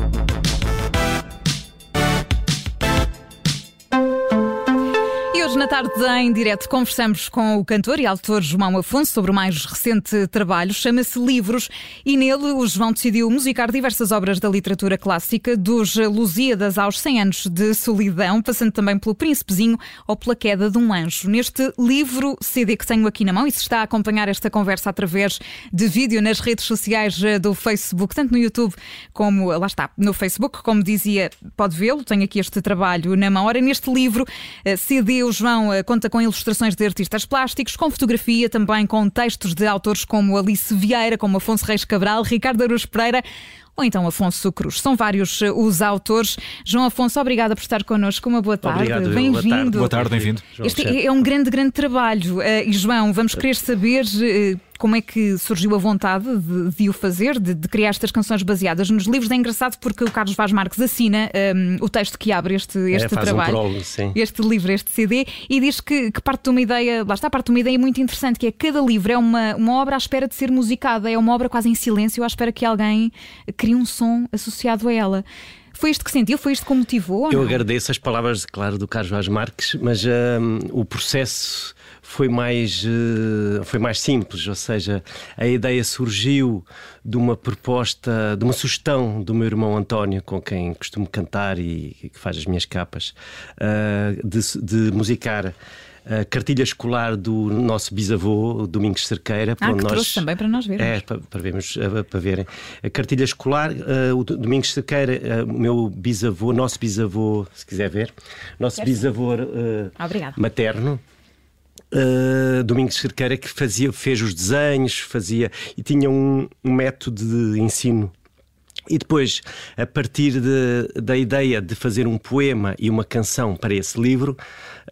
hoje tarde em direto conversamos com o cantor e autor João Afonso sobre o mais recente trabalho, chama-se Livros, e nele o João decidiu musicar diversas obras da literatura clássica, dos Lusíadas aos 100 anos de solidão, passando também pelo Príncipezinho ou pela queda de um anjo. Neste livro CD que tenho aqui na mão e se está a acompanhar esta conversa através de vídeo nas redes sociais eh, do Facebook, tanto no YouTube como, lá está, no Facebook, como dizia, pode vê-lo, tenho aqui este trabalho na mão. Ora, neste livro, eh, CD, os João eh, conta com ilustrações de artistas plásticos, com fotografia, também com textos de autores como Alice Vieira, como Afonso Reis Cabral, Ricardo Aruz Pereira ou então Afonso Cruz. São vários eh, os autores. João Afonso, obrigada por estar connosco. Uma boa tarde. Bem-vindo. Boa tarde, bem-vindo. Este é um grande, grande trabalho. Uh, e João, vamos querer saber. Como é que surgiu a vontade de, de o fazer, de, de, criar estas canções baseadas nos livros? É engraçado porque o Carlos Vaz Marques assina um, o texto que abre este, é, este é, trabalho, um prólogo, este livro, este CD, e diz que, que, parte de uma ideia, lá está, parte de uma ideia muito interessante, que é cada livro é uma, uma obra à espera de ser musicada, é uma obra quase em silêncio, à espera que alguém crie um som associado a ela. Foi isto que sentiu? Foi isto que o motivou? Eu agradeço as palavras, claro, do Carlos Vaz Marques, mas um, o processo foi mais, uh, foi mais simples, ou seja, a ideia surgiu de uma proposta, de uma sugestão do meu irmão António, com quem costumo cantar e, que faz as minhas capas, uh, de, de musicar a cartilha escolar do nosso bisavô, Domingos Cerqueira. Ah, que nós, trouxe também para nós vermos. É, para, para, vermos, eh, para verem. A cartilha escolar, uh, o Domingos Cerqueira, uh, meu bisavô, nosso bisavô, se quiser ver, nosso bisavô uh, materno, Uh, Domingos Cerqueira que fazia, fez os desenhos, fazia e tinha um, um método de ensino e depois, a partir de, da ideia de fazer um poema e uma canção para esse livro,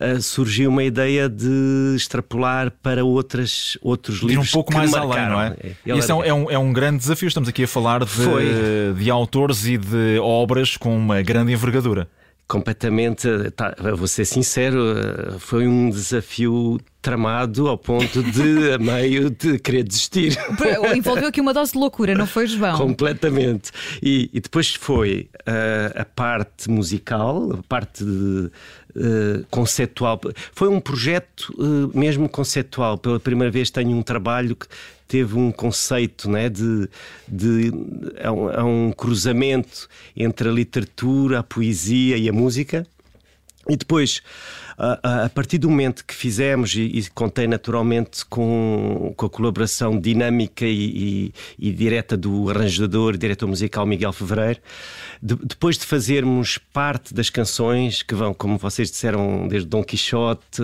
uh, surgiu uma ideia de extrapolar para outras, outros Ir livros. um pouco mais além, não é? é Isso é um, é um, grande desafio. Estamos aqui a falar de, de autores e de obras com uma grande envergadura completamente, tá, vou ser sincero, eh, foi um desafio tramado ao ponto de, a meio, de querer desistir. Envolveu aqui uma dose de loucura, não foi, João? Completamente. E, e depois foi uh, a parte musical, a parte de, uh, conceptual. Foi um projeto uh, mesmo conceptual. Pela primeira vez tenho um trabalho que teve um conceito né, de, de é um, é um cruzamento entre a literatura, a poesia e a música. E depois, a, a, partir do momento que fizemos, e, e contei naturalmente com, com a colaboração dinâmica e, e, e direta do arranjador e diretor musical Miguel Fevereiro, de, depois de fazermos parte das canções que vão, como vocês disseram, desde Dom Quixote,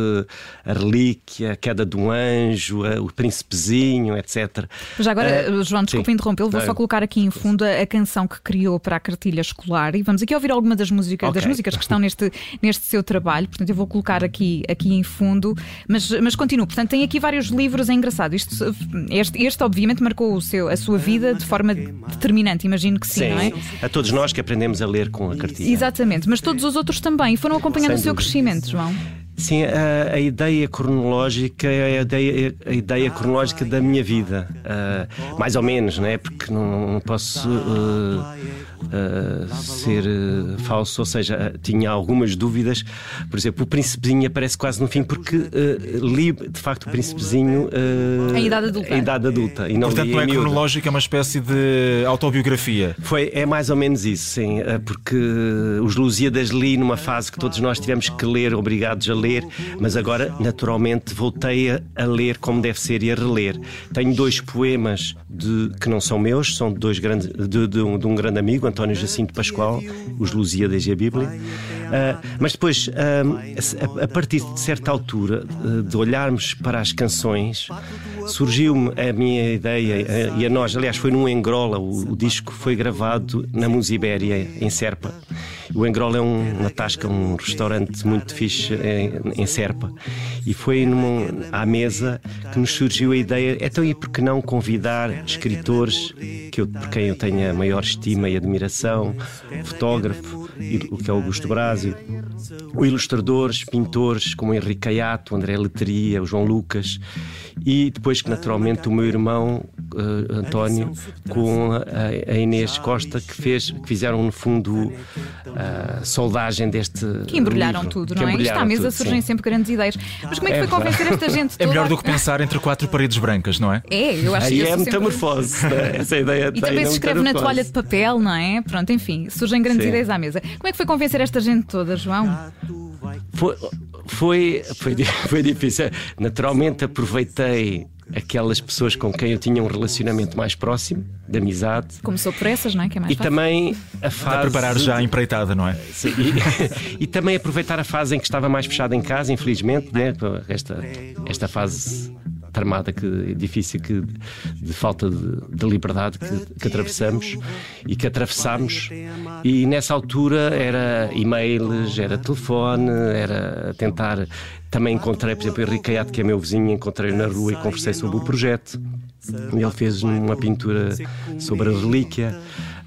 a Relíquia, a Queda do Anjo, a, o Príncipezinho, etc. Já agora, uh, João, desculpa interrompê-lo, vou só colocar aqui em fundo a, a, canção que criou para a cartilha escolar e vamos aqui ouvir alguma das músicas, okay. das músicas que estão neste, neste seu trabalho, portanto eu vou colocar aqui, aqui em fundo, mas, mas continuo. Portanto, tem aqui vários livros, é engraçado. Isto, este, este, obviamente, marcou o seu, a sua vida de forma determinante, imagino que sim, sim, não é? A todos nós que aprendemos a ler com a cartilha. Exatamente, mas todos os outros também foram acompanhando Sem o seu dúvida. crescimento, João. Sim, a, a, ideia cronológica é a ideia, a ideia cronológica da minha vida. Uh, mais ou menos, não é? Porque não, não posso uh, uh, ser falso, ou seja, tinha algumas dúvidas. Por exemplo, o Príncipezinho aparece quase no fim, porque li de facto o Príncipezinho em idade adulta. Em idade adulta e não Portanto, não é cronológica, é uma espécie de autobiografia. Foi, é mais ou menos isso, sim, porque os Lusíadas li numa fase que todos nós tivemos que ler, obrigados a ler ler, mas agora, naturalmente, voltei a, a ler como deve ser e a reler. Tenho dois poemas de, que não são meus, são de, dois grandes, de, de, um, de um grande amigo, António Jacinto Pascoal, Os Lusíadas e a Bíblia. Uh, mas depois, uh, a, a, partir de certa altura, uh, de olharmos para as canções, surgiu-me a minha ideia, e a nós, aliás, foi num Engrola, o, o disco foi gravado na Musibéria, em Serpa. O Engrola é um, uma tasca, um restaurante muito fixe em, em Serpa. E foi numa, à mesa que nos surgiu a ideia, então e por que não convidar escritores que eu, por quem eu tenho a maior estima e admiração, fotógrafo, o que é Augusto Brásio, ilustradores, pintores como Henrique Caiato, André Letteria, o João Lucas, e depois que naturalmente o meu irmão uh, António com a, a, Inês Costa que fez que fizeram no fundo a soldagem deste que embrulharam livro, tudo, não é? Isto à mesa tudo, surgem sim. sempre grandes ideias. Mas como é que é foi convencer esta gente toda? É melhor do que pensar entre quatro paredes brancas, não é? É, eu acho Aí que é metamorfose, sempre... Né? essa ideia E também se escreve na toalha de papel, não é? Pronto, enfim, surgem grandes sim. ideias à mesa. Como é que foi convencer esta gente toda, João? Foi, foi, foi, foi difícil. Naturalmente aproveitei aquelas pessoas com quem eu tinha um relacionamento mais próximo, de amizade. Começou por essas, não é? Que é mais e fácil. também a fase. A preparar já a empreitada, não é? Sim, e, e, também aproveitar a fase em que estava mais fechado em casa, infelizmente, né? esta, esta fase tramada que, difícil que, de falta de, de liberdade que, que, atravessamos e que atravessamos. E nessa altura era e-mails, era telefone, era tentar. Também encontrei, por exemplo, Henrique Caiato, que é meu vizinho, encontrei na rua e conversei sobre o projeto. Ele fez uma pintura sobre a relíquia.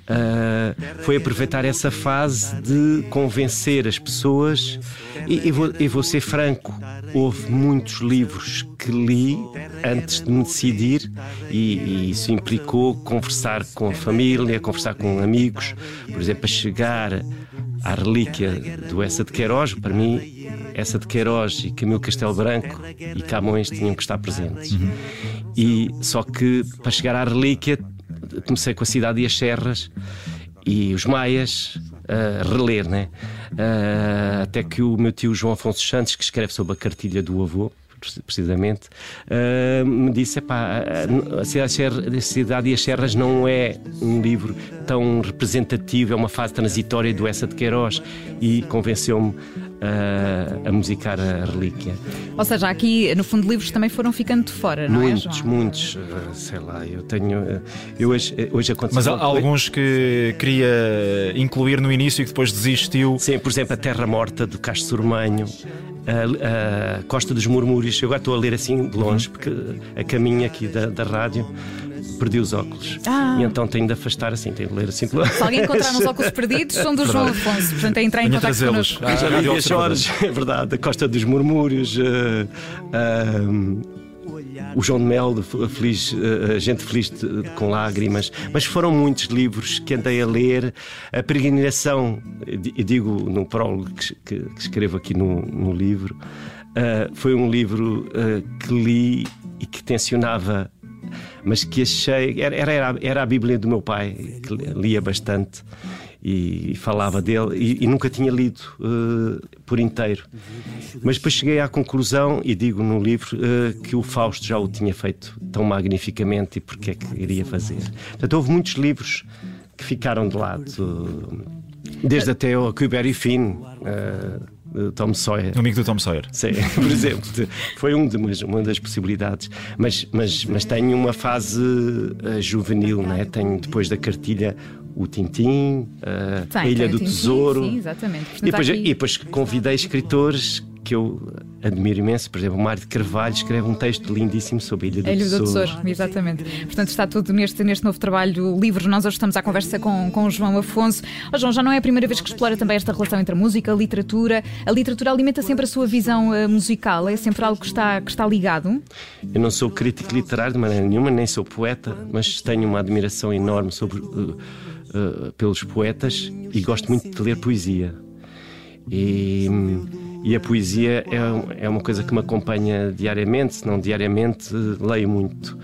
Uh, foi aproveitar essa fase de convencer as pessoas. E, e, vou, e, vou, ser franco: houve muitos livros que li antes de me decidir, e, e, isso implicou conversar com a família, conversar com amigos. Por exemplo, a chegar à relíquia do Essa de Queiroz, para mim, essa de Queiroz e Camilo Castelo Branco e Camões tinham que estar presentes. Uhum. E só que para chegar à relíquia comecei com a cidade e as serras e os maias a reler, né? Uh, até que o meu tio João Afonso Santos, que escreve sobre a cartilha do avô, precisamente, uh, me disse: a, a Cidade e as Serras não é um livro tão representativo, é uma fase transitória do Essa de Queiroz, e convenceu-me a, a musicar a relíquia. Ou seja, aqui no fundo livros também foram ficando de fora, não muitos, é? Muitos, muitos, sei lá, eu tenho. Eu hoje, hoje aconteceu. Mas há alguns que queria incluir no início e que depois desistiu. Sim, por exemplo, A Terra Morta do Castro Surmanho, a, a, Costa dos Murmúrios. Eu agora estou a ler assim de longe, porque a caminho aqui da, da rádio perdi os óculos. Ah. E então tenho de afastar assim, tenho de ler assim. Se alguém encontrar uns óculos perdidos, são do João Afonso. Portanto, é entrar em contato connosco. Ah, Já vi Jorge, é verdade, a Costa dos Murmúrios. Uh, uh, o João de Mel, feliz, Gente Feliz de, com Lágrimas, mas foram muitos livros que andei a ler. A Peregrinação, digo no prólogo que, que, que escrevo aqui no, no livro, uh, foi um livro uh, que li e que tensionava mas que achei. Era, era, era a Bíblia do meu pai, que lia bastante e, falava dele, e, e nunca tinha lido uh, por inteiro. Mas depois cheguei à conclusão, e digo no livro, uh, que o Fausto já o tinha feito tão magnificamente e porque é que iria fazer. Portanto, houve muitos livros que ficaram de lado, desde até o Huckleberry Finn. Uh, Tom Sawyer. O amigo do Tom Sawyer. Sim, por exemplo. Foi um de, uma das possibilidades. Mas, mas, mas tenho uma fase juvenil, né? tenho depois da cartilha o Tintim, uh, a Ilha do Tesouro. Sim, exatamente. e depois, aqui... e depois convidei escritores que eu admiro imenso. Por exemplo, o Mário de Carvalho escreve um texto lindíssimo sobre a Ilha do, a Ilha do Tesouro. Tesouro. Exatamente. Portanto, está tudo neste, neste novo trabalho livre. Nós hoje estamos à conversa com, com o João Afonso. Oh, João, já não é a primeira vez que explora também esta relação entre a música e a literatura. A literatura alimenta sempre a sua visão uh, musical, é sempre algo que está, que está ligado? Eu não sou crítico literário de maneira nenhuma, nem sou poeta, mas tenho uma admiração enorme sobre, uh, uh, pelos poetas e gosto muito de ler poesia. E. E a poesia é, é uma coisa que me acompanha diariamente, se não diariamente, leio muito.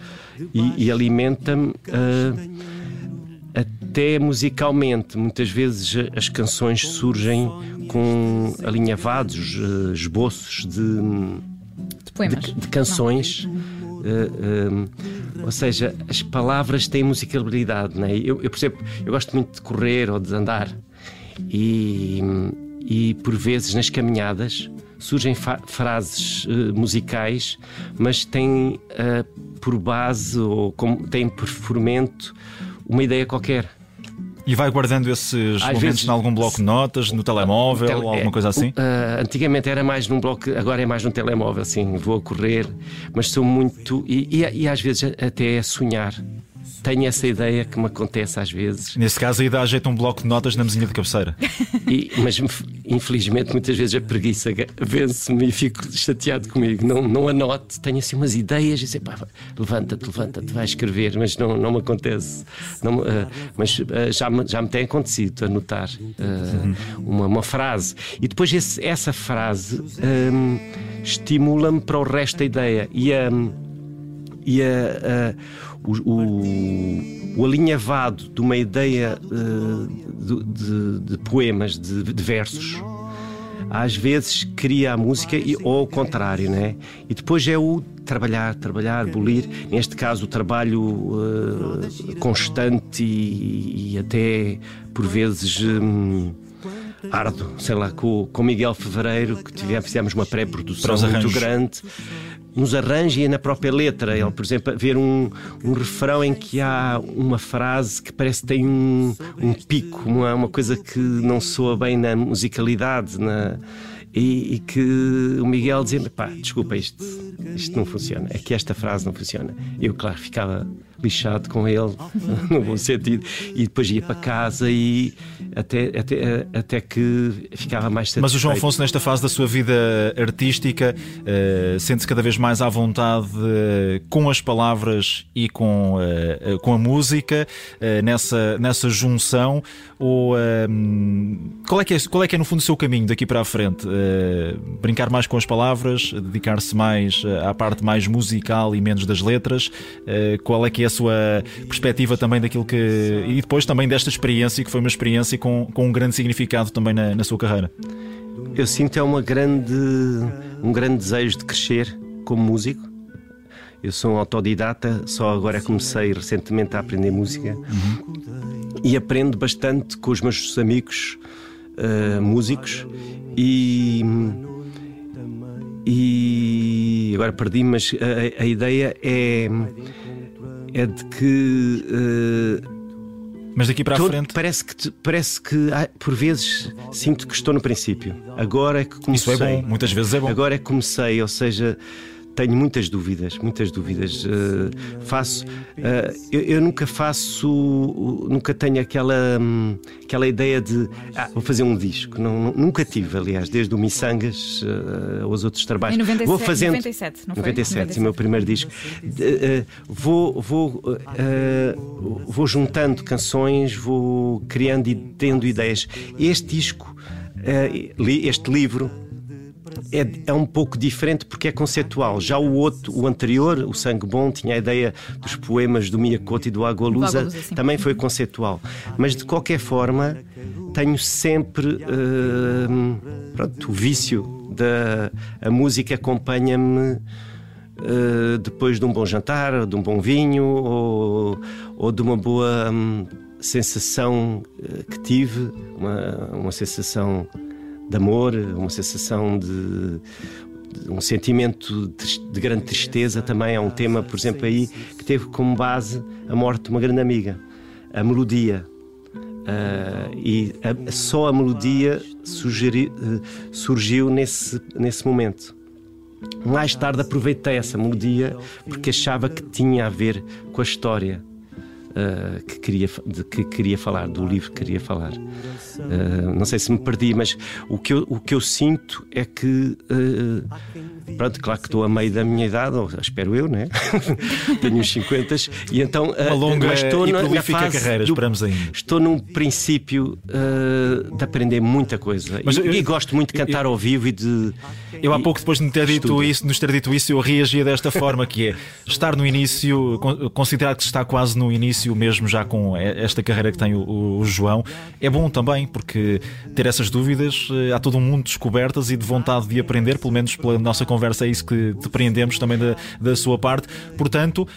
E, e alimenta-me uh, até musicalmente. Muitas vezes as canções surgem com alinhavados, uh, esboços de, de, de, de canções. Uh, ou seja, as palavras têm musicalidade, não é? eu, eu percebo, eu gosto muito de correr ou de andar e, e por vezes nas caminhadas surgem frases uh, musicais, mas têm uh, por base ou como, têm por fermento uma ideia qualquer. E vai guardando esses Às momentos vezes, em algum bloco de notas, no telemóvel, tele, alguma coisa assim? Uh, antigamente era mais num bloco, agora é mais num telemóvel, assim, vou a correr, mas sou muito. E, e, e às vezes até é sonhar tenho essa ideia que me acontece às vezes. Nesse caso, aí dá a jeito um bloco de notas na mesinha de cabeceira. E, mas infelizmente, muitas vezes a preguiça vence-me e fico chateado comigo. Não, não anoto, tenho assim umas ideias e sei, pá, levanta-te, levanta-te, vai escrever, mas não, não me acontece. Não, uh, mas uh, já, me, já me tem acontecido anotar uh, uma, uma frase. E depois esse, essa frase um, estimula-me para o resto da ideia. E a. Um, e a, a o, o, o, alinhavado de uma ideia uh, de, de, de, poemas, de, de, versos, às vezes cria a música e, ou ao contrário, né? E depois é o trabalhar, trabalhar, bolir. Neste caso, o trabalho uh, constante e, e, até por vezes. Um, árduo, sei lá, com, com Miguel Fevereiro, que tivemos, fizemos uma pré-produção muito grande nos arranjos e na própria letra. Ele, por exemplo, ver um, um refrão em que há uma frase que parece que tem um, um pico, uma, uma coisa que não soa bem na musicalidade, na, e, e, que o Miguel dizia: pá, desculpa, isto, isto não funciona, é que esta frase não funciona. Eu, claro, ficava lixado com ele, no bom sentido, e depois ia para casa e até, até, até que ficava mais satisfeito. Mas o João Afonso, nesta fase da sua vida artística, uh, sente-se cada vez mais à vontade uh, com as palavras e com, uh, com a música, nessa, nessa junção, ou qual, é que é, qual é que é no fundo o seu caminho daqui para a frente? brincar mais com as palavras, dedicar-se mais à parte mais musical e menos das letras? qual é que é a sua perspectiva também daquilo que. e depois também desta experiência, que foi uma experiência com, com um grande significado também na, na sua carreira? Eu sinto é uma grande, um grande desejo de crescer como músico. Eu sou um autodidata, só agora comecei recentemente a aprender música uhum. e aprendo bastante com os meus amigos uh, músicos e, e agora perdi, mas a, a ideia é é de que. Uh, mas daqui para a frente. Parece que, parece que ah, por vezes sinto que estou no princípio. Agora é que comecei. Isso é bom, muitas vezes é bom. Agora é que comecei, ou seja, tenho muitas dúvidas, muitas dúvidas. Uh, faço, uh, eu, eu, nunca faço, nunca tenho aquela, um, aquela ideia de ah, vou fazer um disco. Não, nunca tive, aliás, desde o Missangas uh, aos outros trabalhos. Em 97, vou fazendo 97, não 97, 97, o meu primeiro disco. vou, vou, vou juntando canções, vou criando e tendo ideias. Este disco, este livro é, é um pouco diferente porque é conceitual. Já o outro, o anterior, o Sangue Bom, tinha a ideia dos poemas do Miyakoto e do Agualusa, também foi conceitual. Mas de qualquer forma, tenho sempre uh, pronto, o vício da a música acompanha-me. Uh, depois de um bom jantar, de um bom vinho ou, ou de uma boa um, sensação uh, que tive, uma, uma sensação de amor, uma sensação de, um sentimento de, de, grande tristeza também. É um tema, por exemplo, aí que teve como base a morte de uma grande amiga, a melodia. Uh, e a, só a melodia sugeri, uh, surgiu nesse, nesse momento. Mais tarde aproveitei essa melodia porque achava que tinha a ver com a história uh, que, queria, de, que queria falar, do livro que queria falar. Uh, não sei se me perdi, mas o que eu, o que eu sinto é que. Uh, pronto, claro que estou a meio da minha idade, ou espero eu, né? Tenho uns 50 e então. Uma longa mas estou e na, na fase carreira, esperamos ainda. Estou num princípio de aprender muita coisa. Mas e, eu, e gosto muito de cantar eu, ao vivo e de. Eu há pouco, depois de ter dito isso, nos ter dito isso, eu reagia desta forma, que é estar no início, considerar que está quase no início, mesmo já com esta carreira que tem o, o João, é bom também, porque ter essas dúvidas, eh, há todo um mundo de descobertas e de vontade de aprender, pelo menos pela nossa conversa é isso que depreendemos também da, da sua parte. Portanto,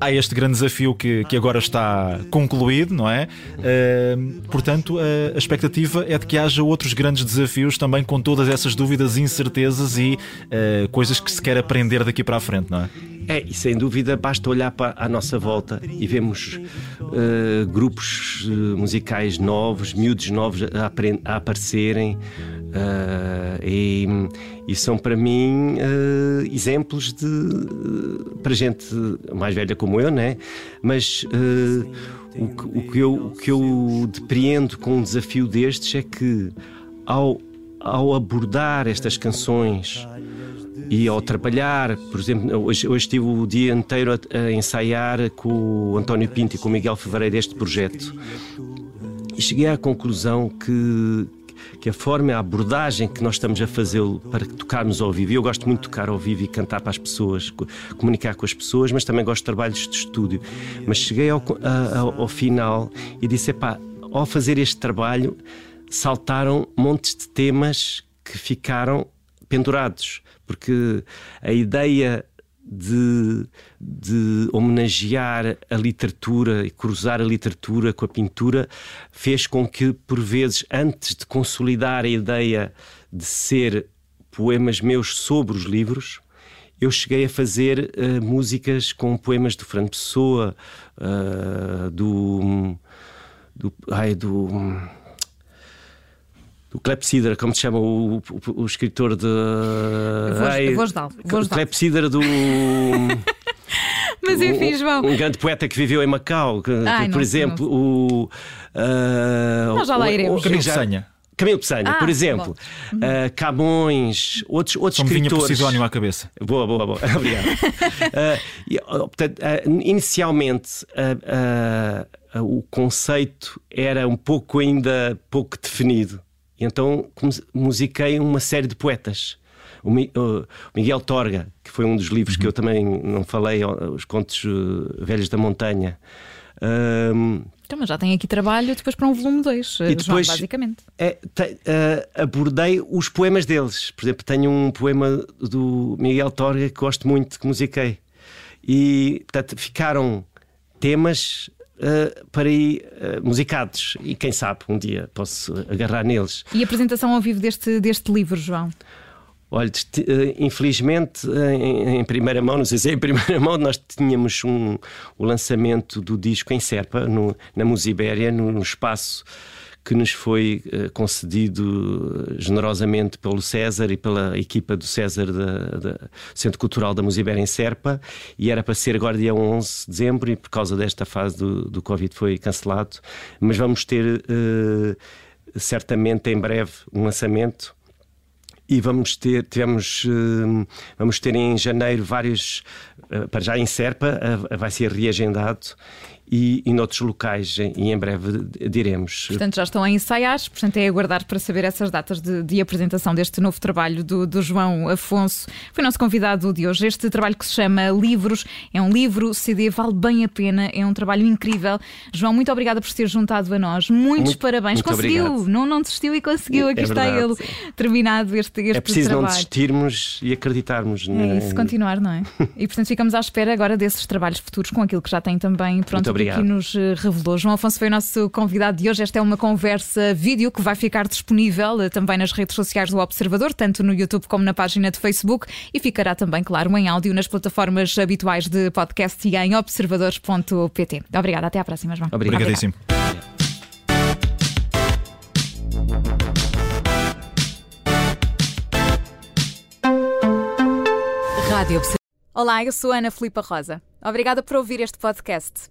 há este grande desafio que, que agora está concluído, não é? Uh, portanto, a, a, expectativa é de que haja outros grandes desafios também com todas essas dúvidas, incertezas e uh, coisas que se quer aprender daqui para a frente, não é? É, e sem dúvida basta olhar para a nossa volta e vemos uh, grupos uh, musicais novos, miúdos novos a, a aparecerem. Uh, e, e, são para mim exemplos de para gente mais velha como eu, né? Mas o que, o, que eu, o que eu depreendo com um desafio destes é que ao, ao abordar estas canções e ao trabalhar, por exemplo, hoje, hoje estive o dia inteiro a, a, ensaiar com o António Pinto e com o Miguel Fevereiro este projeto. E cheguei à conclusão que, que a forma, a abordagem que nós estamos a fazê-lo para tocarmos ao vivo, e eu gosto muito de tocar ao vivo e cantar para as pessoas, comunicar com as pessoas, mas também gosto de trabalhos de estúdio. Mas cheguei ao, ao, final e disse: pá, ao fazer este trabalho, saltaram montes de temas que ficaram pendurados porque a ideia de, de, homenagear a literatura e cruzar a literatura com a pintura fez com que, por vezes, antes de consolidar a ideia de ser poemas meus sobre os livros, eu cheguei a fazer uh, músicas com poemas do Fernando Pessoa, uh, do, do, ai, do o Clepsidra, como se chama o, o, o escritor de. Vozdal. O Clepsidra do. Mas enfim, João. Um, um, grande poeta que viveu em Macau, que, Ai, por exemplo, o. Uh, Nós já lá iremos. O, Camilo Peçanha. Camilo Peçanha, ah, por exemplo, uh, Camões, outros, outros me escritores. vinha Posidónio à cabeça. Boa, boa, boa. Obrigado. uh, e, portanto, uh, inicialmente o conceito era um pouco ainda pouco definido. E então musiquei uma série de poetas. O Miguel Torga, que foi um dos livros uhum. que eu também não falei, os Contos eh, Velhos da Montanha. Um, então, mas já tem aqui trabalho depois para um volume 2, e depois, João, basicamente. É, te, uh, abordei os poemas deles. Por exemplo, tenho um poema do Miguel Torga que gosto muito, que musiquei. E, portanto, ficaram temas uh, para ir uh, musicados. E quem sabe um dia posso agarrar neles. E a apresentação ao vivo deste, deste livro, João? Olha, eh, infelizmente, em, em, primeira mão, não sei se é em primeira mão, nós tínhamos um, o lançamento do disco em Serpa, no, na Musibéria, no espaço que nos foi uh, concedido generosamente pelo César e pela equipa do César do Centro Cultural da Musibera em Serpa e era para ser agora dia 11 de dezembro e por causa desta fase do, do Covid foi cancelado, mas vamos ter uh, certamente em breve um lançamento e vamos ter tivemos vamos ter em janeiro vários para já em Serpa vai ser reagendado e, e noutros locais e em breve diremos. Portanto, já estão a ensaiar, portanto é aguardar para saber essas datas de, de apresentação deste novo trabalho do, do, João Afonso. Foi nosso convidado de hoje. Este trabalho que se chama Livros, é um livro, CD, vale bem a pena, é um trabalho incrível. João, muito obrigada por ter juntado a nós. Muitos muito, parabéns. Muito conseguiu, não, não desistiu e conseguiu. Aqui é está ele terminado este, este É preciso trabalho. não desistirmos e acreditarmos. É isso, continuar, não é? e portanto ficamos à espera agora desses trabalhos futuros com aquilo que já tem também pronto obrigado. que nos eh, revelou. João Afonso foi o nosso convidado de hoje. Esta é uma conversa vídeo que vai ficar disponível eh, também nas redes sociais do Observador, tanto no YouTube como na página de Facebook, e ficará também, claro, em áudio nas plataformas habituais de podcast e em observadores.pt. Obrigada, até à próxima, João. Obrigadíssimo. Rádio Olá, eu sou Ana Filipa Rosa. Obrigada por ouvir este podcast.